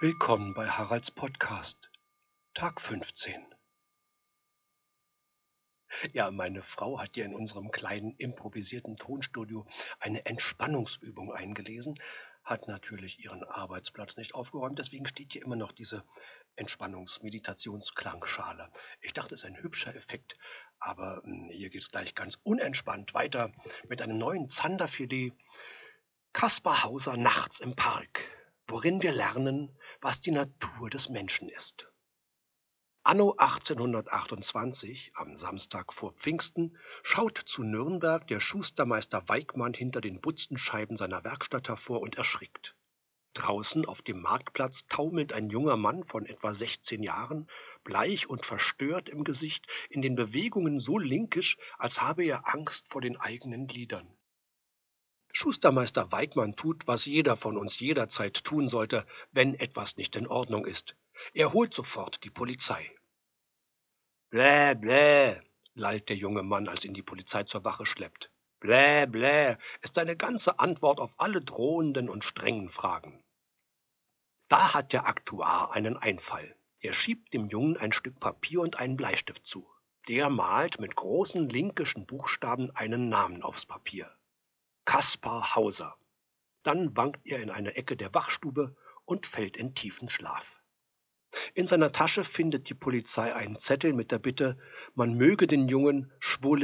Willkommen bei Haralds Podcast, Tag 15. Ja, meine Frau hat dir in unserem kleinen improvisierten Tonstudio eine Entspannungsübung eingelesen, hat natürlich ihren Arbeitsplatz nicht aufgeräumt, deswegen steht hier immer noch diese Entspannungs-Meditationsklangschale. Ich dachte, es ist ein hübscher Effekt, aber hm, hier geht es gleich ganz unentspannt weiter mit einem neuen Zanderfilet. Kaspar Hauser nachts im Park, worin wir lernen, was die Natur des Menschen ist. Anno 1828, am Samstag vor Pfingsten, schaut zu Nürnberg der Schustermeister Weigmann hinter den Butzenscheiben seiner Werkstatt hervor und erschrickt. Draußen auf dem Marktplatz taumelt ein junger Mann von etwa 16 Jahren, bleich und verstört im Gesicht, in den Bewegungen so linkisch, als habe er Angst vor den eigenen Gliedern. Schustermeister Weigmann tut, was jeder von uns jederzeit tun sollte, wenn etwas nicht in Ordnung ist. Er holt sofort die Polizei. Blä, blä, lallt der junge Mann, als ihn die Polizei zur Wache schleppt. Blä, blä ist seine ganze Antwort auf alle drohenden und strengen Fragen. Da hat der Aktuar einen Einfall. Er schiebt dem Jungen ein Stück Papier und einen Bleistift zu. Der malt mit großen linkischen Buchstaben einen Namen aufs Papier. Kaspar Hauser. Dann wankt er in eine Ecke der Wachstube und fällt in tiefen Schlaf. In seiner Tasche findet die Polizei einen Zettel mit der Bitte, man möge den Jungen Chevaux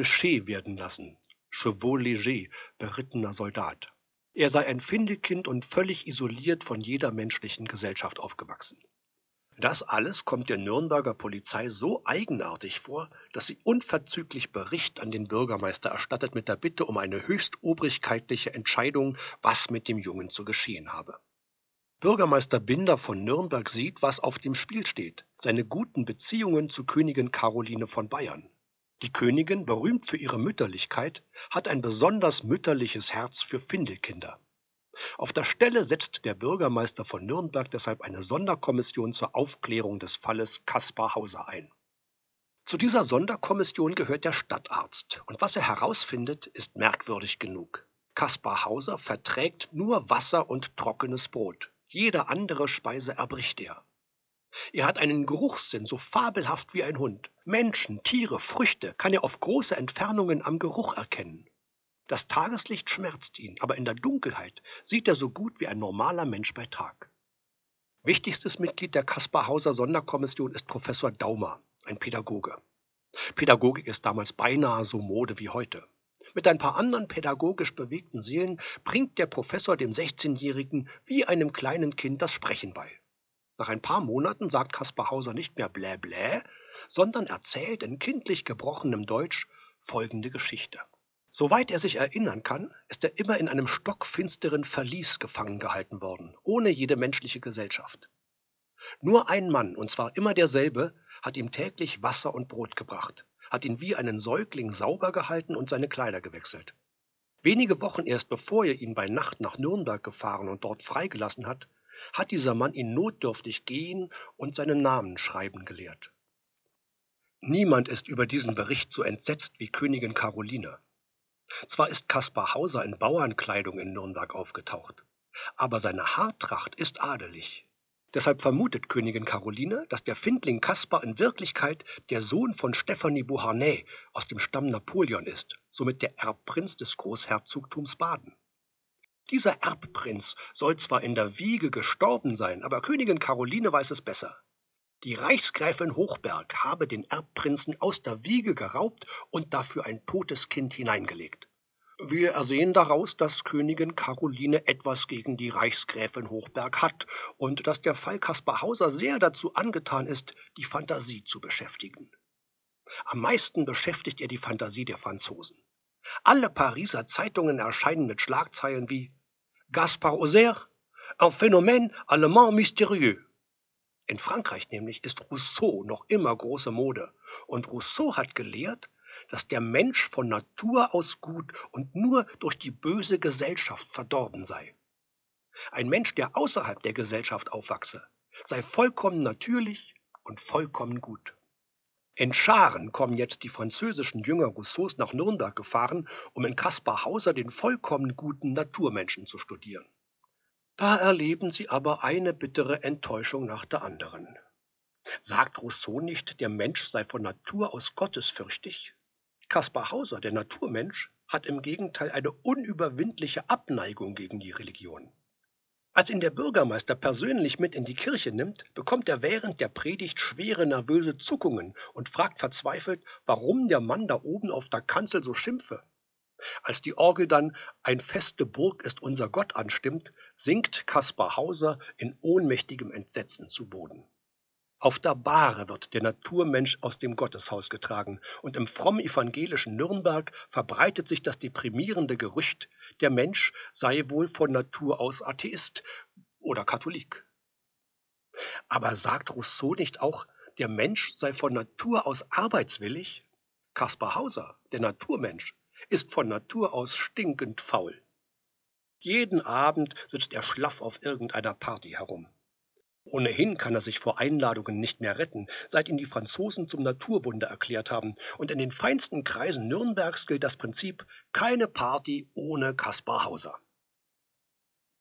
werden lassen. Chevaux léger, berittener Soldat. Er sei ein Findelkind und völlig isoliert von jeder menschlichen Gesellschaft aufgewachsen. Das alles kommt der Nürnberger Polizei so eigenartig vor, dass sie unverzüglich Bericht an den Bürgermeister erstattet mit der Bitte um eine höchstobrigkeitliche Entscheidung, was mit dem Jungen zu geschehen habe. Bürgermeister Binder von Nürnberg sieht, was auf dem Spiel steht, seine guten Beziehungen zu Königin Caroline von Bayern. Die Königin, berühmt für ihre Mütterlichkeit, hat ein besonders mütterliches Herz für Findelkinder. Auf der Stelle setzt der Bürgermeister von Nürnberg deshalb eine Sonderkommission zur Aufklärung des Falles Kaspar Hauser ein. Zu dieser Sonderkommission gehört der Stadtarzt, und was er herausfindet, ist merkwürdig genug. Kaspar Hauser verträgt nur Wasser und trockenes Brot. Jede andere Speise erbricht er. Er hat einen Geruchssinn, so fabelhaft wie ein Hund. Menschen, Tiere, Früchte kann er auf große Entfernungen am Geruch erkennen. Das Tageslicht schmerzt ihn, aber in der Dunkelheit sieht er so gut wie ein normaler Mensch bei Tag. Wichtigstes Mitglied der Kaspar-Hauser Sonderkommission ist Professor Daumer, ein Pädagoge. Pädagogik ist damals beinahe so Mode wie heute. Mit ein paar anderen pädagogisch bewegten Seelen bringt der Professor dem 16-Jährigen wie einem kleinen Kind das Sprechen bei. Nach ein paar Monaten sagt Kaspar Hauser nicht mehr blä blä, sondern erzählt in kindlich gebrochenem Deutsch folgende Geschichte. Soweit er sich erinnern kann, ist er immer in einem stockfinsteren Verlies gefangen gehalten worden, ohne jede menschliche Gesellschaft. Nur ein Mann, und zwar immer derselbe, hat ihm täglich Wasser und Brot gebracht, hat ihn wie einen Säugling sauber gehalten und seine Kleider gewechselt. Wenige Wochen erst bevor er ihn bei Nacht nach Nürnberg gefahren und dort freigelassen hat, hat dieser Mann ihn notdürftig gehen und seinen Namen schreiben gelehrt. Niemand ist über diesen Bericht so entsetzt wie Königin Caroline. Zwar ist Kaspar Hauser in Bauernkleidung in Nürnberg aufgetaucht, aber seine Haartracht ist adelig. Deshalb vermutet Königin Caroline, dass der Findling Kaspar in Wirklichkeit der Sohn von Stephanie Beauharnais aus dem Stamm Napoleon ist, somit der Erbprinz des Großherzogtums Baden. Dieser Erbprinz soll zwar in der Wiege gestorben sein, aber Königin Caroline weiß es besser. Die Reichsgräfin Hochberg habe den Erbprinzen aus der Wiege geraubt und dafür ein totes Kind hineingelegt. Wir ersehen daraus, dass Königin Caroline etwas gegen die Reichsgräfin Hochberg hat und dass der Fall Kaspar Hauser sehr dazu angetan ist, die Fantasie zu beschäftigen. Am meisten beschäftigt er die Fantasie der Franzosen. Alle Pariser Zeitungen erscheinen mit Schlagzeilen wie Gaspard Auxerre, un phénomène allemand mystérieux in Frankreich nämlich ist Rousseau noch immer große Mode. Und Rousseau hat gelehrt, dass der Mensch von Natur aus gut und nur durch die böse Gesellschaft verdorben sei. Ein Mensch, der außerhalb der Gesellschaft aufwachse, sei vollkommen natürlich und vollkommen gut. In Scharen kommen jetzt die französischen Jünger Rousseaus nach Nürnberg gefahren, um in Kaspar Hauser den vollkommen guten Naturmenschen zu studieren. Da erleben sie aber eine bittere Enttäuschung nach der anderen. Sagt Rousseau nicht, der Mensch sei von Natur aus gottesfürchtig? Kaspar Hauser, der Naturmensch, hat im Gegenteil eine unüberwindliche Abneigung gegen die Religion. Als ihn der Bürgermeister persönlich mit in die Kirche nimmt, bekommt er während der Predigt schwere nervöse Zuckungen und fragt verzweifelt, warum der Mann da oben auf der Kanzel so schimpfe. Als die Orgel dann Ein feste Burg ist unser Gott anstimmt, sinkt Kaspar Hauser in ohnmächtigem Entsetzen zu Boden. Auf der Bahre wird der Naturmensch aus dem Gotteshaus getragen, und im fromm evangelischen Nürnberg verbreitet sich das deprimierende Gerücht, der Mensch sei wohl von Natur aus Atheist oder Katholik. Aber sagt Rousseau nicht auch, der Mensch sei von Natur aus arbeitswillig? Kaspar Hauser, der Naturmensch, ist von Natur aus stinkend faul. Jeden Abend sitzt er schlaff auf irgendeiner Party herum. Ohnehin kann er sich vor Einladungen nicht mehr retten, seit ihn die Franzosen zum Naturwunder erklärt haben, und in den feinsten Kreisen Nürnbergs gilt das Prinzip keine Party ohne Kaspar Hauser.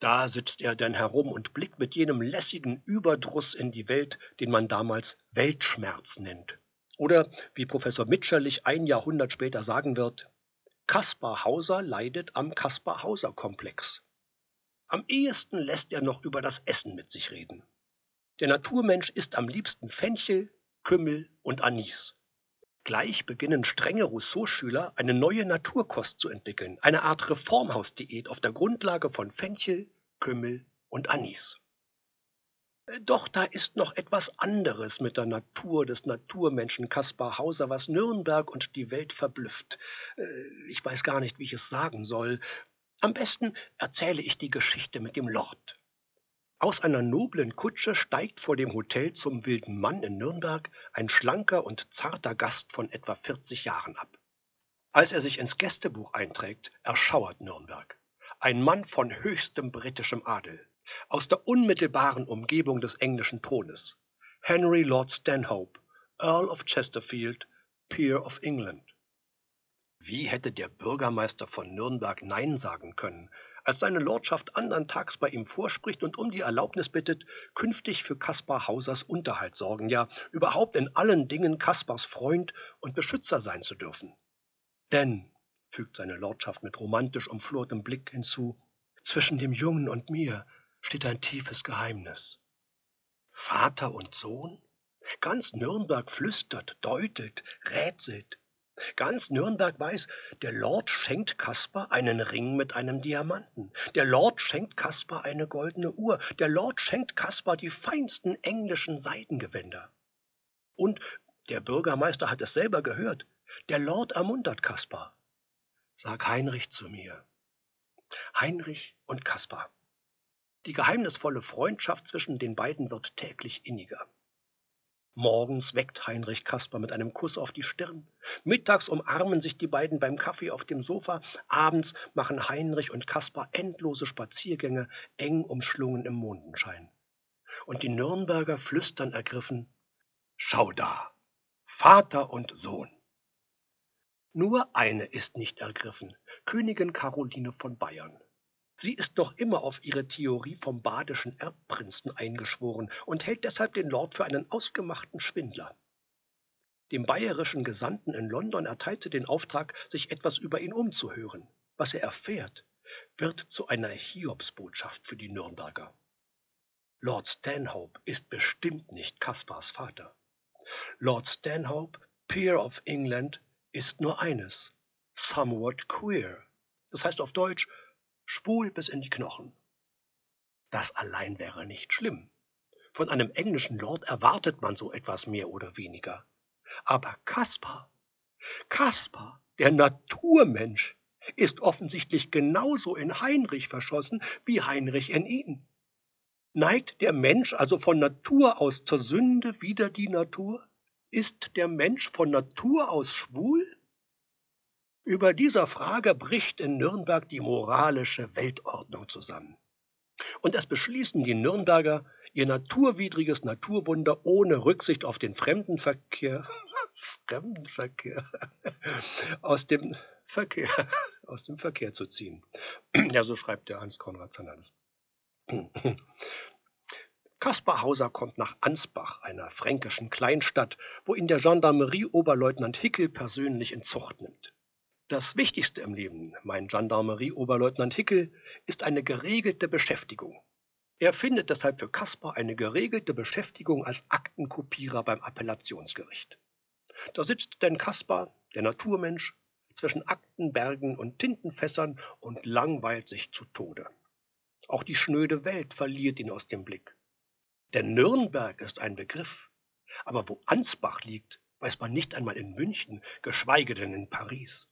Da sitzt er denn herum und blickt mit jenem lässigen Überdruss in die Welt, den man damals Weltschmerz nennt. Oder, wie Professor Mitscherlich ein Jahrhundert später sagen wird, Kaspar Hauser leidet am Kaspar Hauser Komplex. Am ehesten lässt er noch über das Essen mit sich reden. Der Naturmensch isst am liebsten Fenchel, Kümmel und Anis. Gleich beginnen strenge Rousseau-Schüler eine neue Naturkost zu entwickeln, eine Art Reformhausdiät auf der Grundlage von Fenchel, Kümmel und Anis. Äh, doch da ist noch etwas anderes mit der Natur des Naturmenschen Kaspar Hauser, was Nürnberg und die Welt verblüfft. Äh, ich weiß gar nicht, wie ich es sagen soll. Am besten erzähle ich die Geschichte mit dem Lord. Aus einer noblen Kutsche steigt vor dem Hotel zum Wilden Mann in Nürnberg ein schlanker und zarter Gast von etwa 40 Jahren ab. Als er sich ins Gästebuch einträgt, erschauert Nürnberg. Ein Mann von höchstem britischem Adel, aus der unmittelbaren Umgebung des englischen Thrones. Henry Lord Stanhope, Earl of Chesterfield, Peer of England. Wie hätte der Bürgermeister von Nürnberg Nein sagen können, als seine Lordschaft andern Tags bei ihm vorspricht und um die Erlaubnis bittet, künftig für Kaspar Hausers Unterhalt sorgen, ja überhaupt in allen Dingen Kaspars Freund und Beschützer sein zu dürfen. Denn, fügt seine Lordschaft mit romantisch umflortem Blick hinzu, zwischen dem Jungen und mir steht ein tiefes Geheimnis. Vater und Sohn? Ganz Nürnberg flüstert, deutet, rätselt. Ganz Nürnberg weiß, der Lord schenkt Kaspar einen Ring mit einem Diamanten. Der Lord schenkt Kaspar eine goldene Uhr. Der Lord schenkt Kaspar die feinsten englischen Seidengewänder. Und der Bürgermeister hat es selber gehört. Der Lord ermuntert Kaspar. Sag Heinrich zu mir. Heinrich und Kaspar. Die geheimnisvolle Freundschaft zwischen den beiden wird täglich inniger. Morgens weckt Heinrich Kasper mit einem Kuss auf die Stirn. Mittags umarmen sich die beiden beim Kaffee auf dem Sofa. Abends machen Heinrich und Kasper endlose Spaziergänge, eng umschlungen im Mondenschein. Und die Nürnberger flüstern ergriffen: Schau da, Vater und Sohn. Nur eine ist nicht ergriffen, Königin Caroline von Bayern. Sie ist noch immer auf ihre Theorie vom badischen Erbprinzen eingeschworen und hält deshalb den Lord für einen ausgemachten Schwindler. Dem bayerischen Gesandten in London erteilt sie den Auftrag, sich etwas über ihn umzuhören. Was er erfährt, wird zu einer Hiobsbotschaft für die Nürnberger. Lord Stanhope ist bestimmt nicht Kaspars Vater. Lord Stanhope, Peer of England, ist nur eines, somewhat queer. Das heißt auf Deutsch schwul bis in die Knochen. Das allein wäre nicht schlimm. Von einem englischen Lord erwartet man so etwas mehr oder weniger. Aber Kaspar, Kaspar, der Naturmensch, ist offensichtlich genauso in Heinrich verschossen wie Heinrich in ihn. Neigt der Mensch also von Natur aus zur Sünde wider die Natur? Ist der Mensch von Natur aus schwul? Über dieser Frage bricht in Nürnberg die moralische Weltordnung zusammen. Und es beschließen die Nürnberger, ihr naturwidriges Naturwunder ohne Rücksicht auf den Fremdenverkehr, Fremdenverkehr, aus dem Verkehr, aus dem Verkehr zu ziehen. Ja, so schreibt der Hans Konrad Zannerles. Kaspar Hauser kommt nach Ansbach, einer fränkischen Kleinstadt, wo ihn der Gendarmerie-Oberleutnant Hickel persönlich in Zucht nimmt. Das Wichtigste im Leben, mein Gendarmerie-Oberleutnant Hickel, ist eine geregelte Beschäftigung. Er findet deshalb für Kaspar eine geregelte Beschäftigung als Aktenkopierer beim Appellationsgericht. Da sitzt denn Kaspar, der Naturmensch, zwischen Aktenbergen und Tintenfässern und langweilt sich zu Tode. Auch die schnöde Welt verliert ihn aus dem Blick. Denn Nürnberg ist ein Begriff, aber wo Ansbach liegt, weiß man nicht einmal in München, geschweige denn in Paris.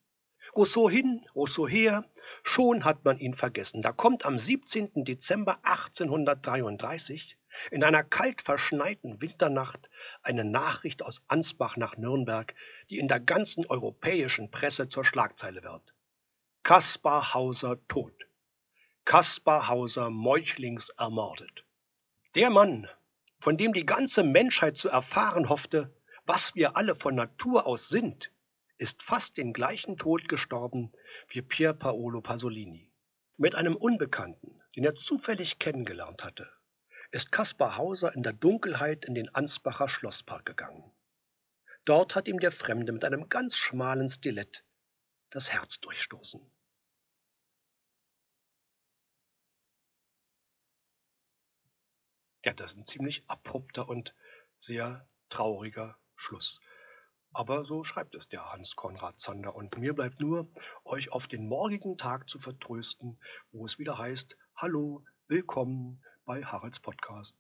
Rousseau hin, Rousseau her, schon hat man ihn vergessen. Da kommt am 17. Dezember 1833 in einer kalt verschneiten Winternacht eine Nachricht aus Ansbach nach Nürnberg, die in der ganzen europäischen Presse zur Schlagzeile wird. Kaspar Hauser tot. Kaspar Hauser meuchlings ermordet. Der Mann, von dem die ganze Menschheit zu erfahren hoffte, was wir alle von Natur aus sind, ist fast den gleichen Tod gestorben wie Pier Paolo Pasolini. Mit einem Unbekannten, den er zufällig kennengelernt hatte ist Kaspar Hauser in der Dunkelheit in den Ansbacher Schlosspark gegangen. Dort hat ihm der Fremde mit einem ganz schmalen Stilett das Herz durchstoßen. Ja, das ist ein ziemlich abrupter und sehr trauriger Schluss. Aber so schreibt es der Hans Konrad Zander. Und mir bleibt nur, euch auf den morgigen Tag zu vertrösten, wo es wieder heißt, Hallo, willkommen, bei Haralds Podcast.